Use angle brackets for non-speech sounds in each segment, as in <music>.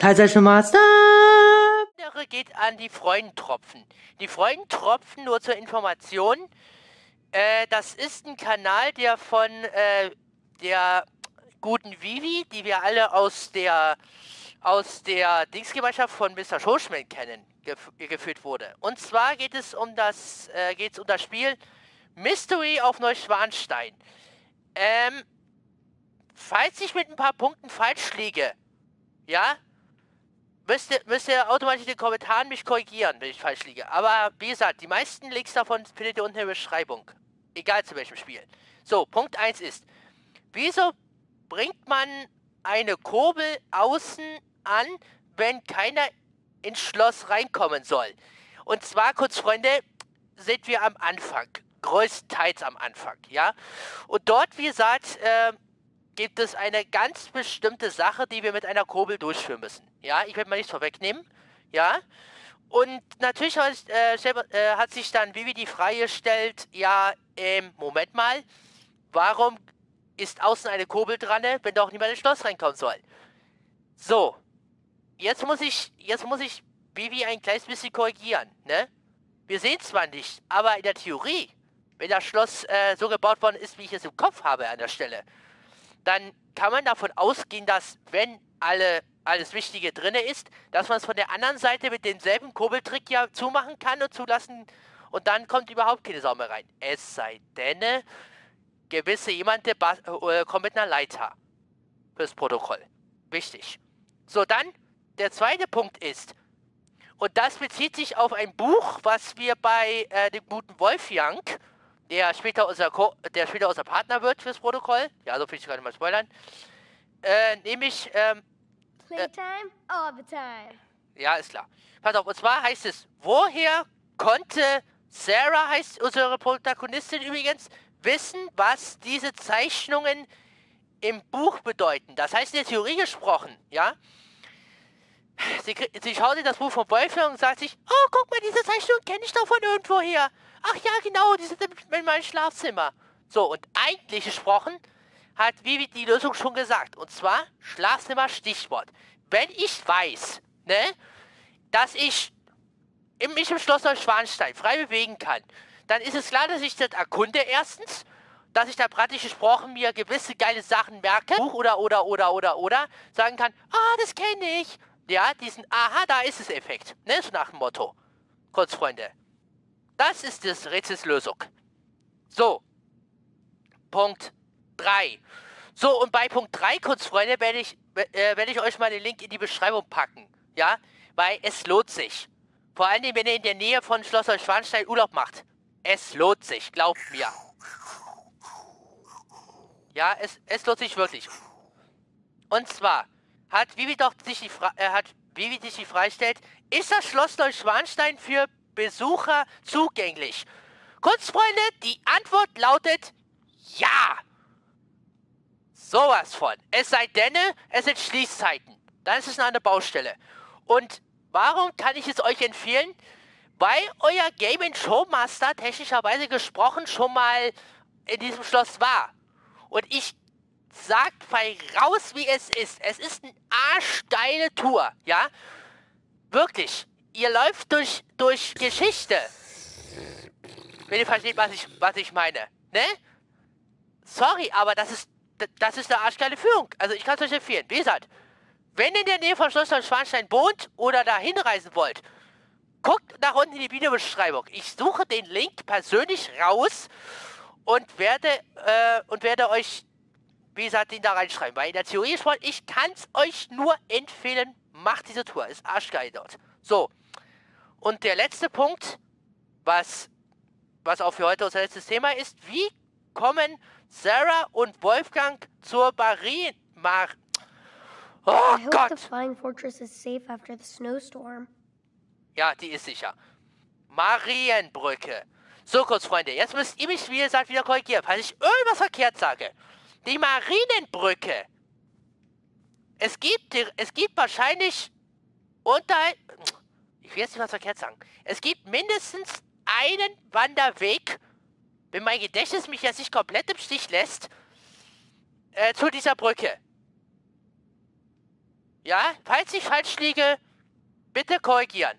Teilzeichenmaster! andere geht an die Freudentropfen. Die Freudentropfen, nur zur Information, äh, das ist ein Kanal, der von äh, der guten Vivi, die wir alle aus der aus der Dingsgemeinschaft von Mr. Schoschman kennen, gef geführt wurde. Und zwar geht es um das äh, geht's um das Spiel Mystery auf Neuschwanstein. Ähm, falls ich mit ein paar Punkten falsch liege, ja, müsst ihr, müsst ihr automatisch in den Kommentaren mich korrigieren, wenn ich falsch liege. Aber wie gesagt, die meisten Links davon findet ihr unten in der Beschreibung. Egal zu welchem Spiel. So, Punkt 1 ist, wieso bringt man eine Kurbel außen an, wenn keiner ins Schloss reinkommen soll? Und zwar, kurz Freunde, sind wir am Anfang. Größtenteils am Anfang, ja? Und dort, wie gesagt, äh, gibt es eine ganz bestimmte Sache, die wir mit einer Kurbel durchführen müssen. Ja, ich werde mal nichts vorwegnehmen. Ja. Und natürlich hat, äh, äh, hat sich dann Vivi die Frage gestellt, ja, ähm, Moment mal, warum ist außen eine Kurbel dran, wenn doch niemand ins Schloss reinkommen soll? So, jetzt muss ich, jetzt muss ich Vivi ein kleines bisschen korrigieren, ne? Wir sehen zwar nicht, aber in der Theorie, wenn das Schloss äh, so gebaut worden ist, wie ich es im Kopf habe an der Stelle, dann kann man davon ausgehen, dass wenn alle alles Wichtige drin ist, dass man es von der anderen Seite mit demselben Kurbeltrick ja zumachen kann und zulassen und dann kommt überhaupt keine Sau mehr rein. Es sei denn, gewisse jemand der äh, kommt mit einer Leiter fürs Protokoll. Wichtig. So, dann der zweite Punkt ist, und das bezieht sich auf ein Buch, was wir bei äh, dem guten Wolfgang der später unser, Co der später unser Partner wird fürs Protokoll. Ja, so viel ich gerade mal spoilern. Äh, nämlich, ähm, Playtime äh, all the time. Ja, ist klar. Pass auf, und zwar heißt es, woher konnte Sarah, heißt unsere Protagonistin übrigens, wissen, was diese Zeichnungen im Buch bedeuten? Das heißt, in der Theorie gesprochen, ja? Sie, sie schaut in das Buch von Wolfgang und sagt sich, oh, guck mal, diese Zeichnung kenne ich doch von irgendwoher. Ach ja, genau, die sind in meinem Schlafzimmer. So, und eigentlich gesprochen hat Vivi die Lösung schon gesagt. Und zwar Schlafzimmer Stichwort. Wenn ich weiß, ne, dass ich mich im Schloss Neuschwanstein frei bewegen kann, dann ist es klar, dass ich das erkunde erstens, dass ich da praktisch gesprochen mir gewisse geile Sachen merke, oder, oder, oder, oder, oder, sagen kann, ah, das kenne ich. Ja, diesen, aha, da ist es Effekt, ne, so nach dem Motto. Kurz, Freunde. Das ist das Rätselslösung. So. Punkt 3. So, und bei Punkt 3, kurz Freunde, werde ich, äh, werde ich euch mal den Link in die Beschreibung packen. Ja? Weil es lohnt sich. Vor allem, wenn ihr in der Nähe von Schloss Neuschwanstein Urlaub macht. Es lohnt sich, glaubt mir. Ja, es, es lohnt sich wirklich. Und zwar hat Vivi doch sich die, Fra äh, hat Vivi sich die freistellt, ist das Schloss Neuschwanstein für Besucher zugänglich? Kurz, die Antwort lautet ja. Sowas von. Es sei denn, es sind Schließzeiten. Dann ist es eine Baustelle. Und warum kann ich es euch empfehlen? Weil euer Game Showmaster technischerweise gesprochen schon mal in diesem Schloss war. Und ich sag frei raus, wie es ist. Es ist eine arschgeile Tour, ja? Wirklich ihr läuft durch, durch Geschichte. Wenn ihr versteht, was ich, was ich meine. Ne? Sorry, aber das ist, das ist eine arschgeile Führung. Also ich kann es euch empfehlen. Wie gesagt, wenn ihr in der Nähe von Schloss Schwanstein wohnt oder da hinreisen wollt, guckt nach unten in die Videobeschreibung. Ich suche den Link persönlich raus und werde, äh, und werde euch, wie gesagt, den da reinschreiben. Weil in der Theorie ist ich kann es euch nur empfehlen, macht diese Tour. Ist arschgeil dort. So. Und der letzte Punkt, was, was auch für heute unser letztes Thema ist, wie kommen Sarah und Wolfgang zur Marien... Mar oh I Gott! the flying fortress is safe after the snowstorm. Ja, die ist sicher. Marienbrücke. So kurz, Freunde, jetzt müsst ihr mich, wie gesagt, wieder korrigieren, falls ich irgendwas verkehrt sage. Die Marienbrücke. Es gibt, es gibt wahrscheinlich unter ich will jetzt nicht was verkehrt sagen. Es gibt mindestens einen Wanderweg, wenn mein Gedächtnis mich jetzt nicht komplett im Stich lässt, äh, zu dieser Brücke. Ja, falls ich falsch liege, bitte korrigieren.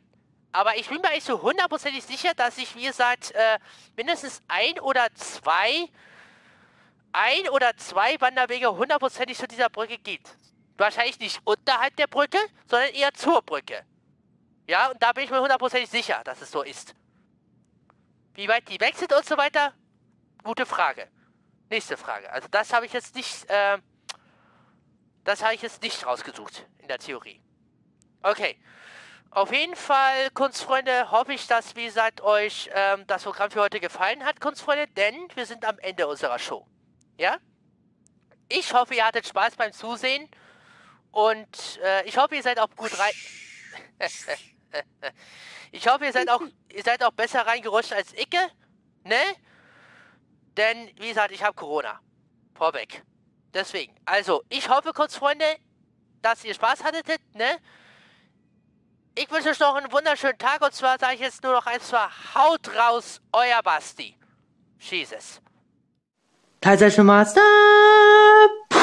Aber ich bin mir eigentlich so hundertprozentig sicher, dass ich, wie gesagt, äh, mindestens ein oder zwei, ein oder zwei Wanderwege hundertprozentig zu dieser Brücke gibt. Wahrscheinlich nicht unterhalb der Brücke, sondern eher zur Brücke. Ja, und da bin ich mir hundertprozentig sicher, dass es so ist. Wie weit die weg sind und so weiter, gute Frage. Nächste Frage. Also das habe ich jetzt nicht, äh, das habe ich jetzt nicht rausgesucht in der Theorie. Okay. Auf jeden Fall, Kunstfreunde, hoffe ich, dass, wie gesagt, euch ähm, das Programm für heute gefallen hat, Kunstfreunde, denn wir sind am Ende unserer Show. Ja? Ich hoffe, ihr hattet Spaß beim Zusehen und äh, ich hoffe, ihr seid auch gut rein... <laughs> ich hoffe, ihr seid auch, ihr seid auch besser reingerutscht als Icke, ne? Denn, wie gesagt, ich habe Corona. Vorweg. Deswegen. Also, ich hoffe, Kunstfreunde, dass ihr Spaß hattet, ne? Ich wünsche euch noch einen wunderschönen Tag und zwar sage ich jetzt nur noch eins zwar Haut raus, euer Basti. Jesus. Teilzeit schon mal. Stop!